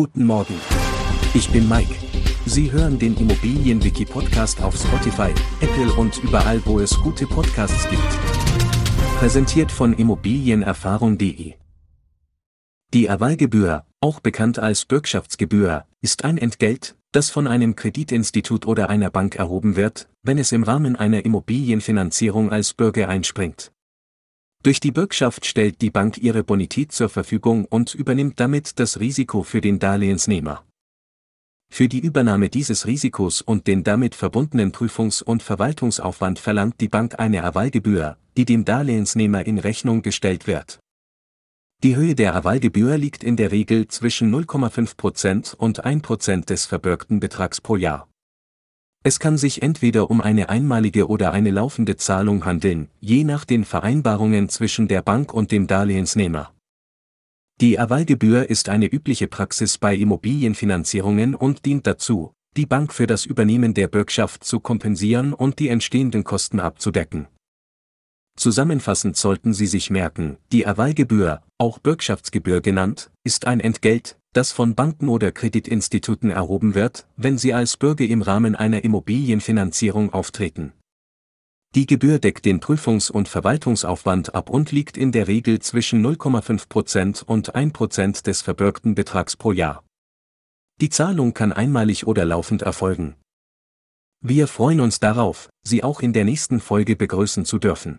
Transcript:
Guten Morgen. Ich bin Mike. Sie hören den Immobilienwiki-Podcast auf Spotify, Apple und überall, wo es gute Podcasts gibt. Präsentiert von Immobilienerfahrung.de. Die Erwahlgebühr, auch bekannt als Bürgschaftsgebühr, ist ein Entgelt, das von einem Kreditinstitut oder einer Bank erhoben wird, wenn es im Rahmen einer Immobilienfinanzierung als Bürger einspringt. Durch die Bürgschaft stellt die Bank ihre Bonität zur Verfügung und übernimmt damit das Risiko für den Darlehensnehmer. Für die Übernahme dieses Risikos und den damit verbundenen Prüfungs- und Verwaltungsaufwand verlangt die Bank eine Erwahlgebühr, die dem Darlehensnehmer in Rechnung gestellt wird. Die Höhe der Erwahlgebühr liegt in der Regel zwischen 0,5% und 1% des verbürgten Betrags pro Jahr. Es kann sich entweder um eine einmalige oder eine laufende Zahlung handeln, je nach den Vereinbarungen zwischen der Bank und dem Darlehensnehmer. Die Erwahlgebühr ist eine übliche Praxis bei Immobilienfinanzierungen und dient dazu, die Bank für das Übernehmen der Bürgschaft zu kompensieren und die entstehenden Kosten abzudecken. Zusammenfassend sollten Sie sich merken, die Erwahlgebühr, auch Bürgschaftsgebühr genannt, ist ein Entgelt, das von Banken oder Kreditinstituten erhoben wird, wenn sie als Bürger im Rahmen einer Immobilienfinanzierung auftreten. Die Gebühr deckt den Prüfungs- und Verwaltungsaufwand ab und liegt in der Regel zwischen 0,5% und 1% des verbürgten Betrags pro Jahr. Die Zahlung kann einmalig oder laufend erfolgen. Wir freuen uns darauf, Sie auch in der nächsten Folge begrüßen zu dürfen.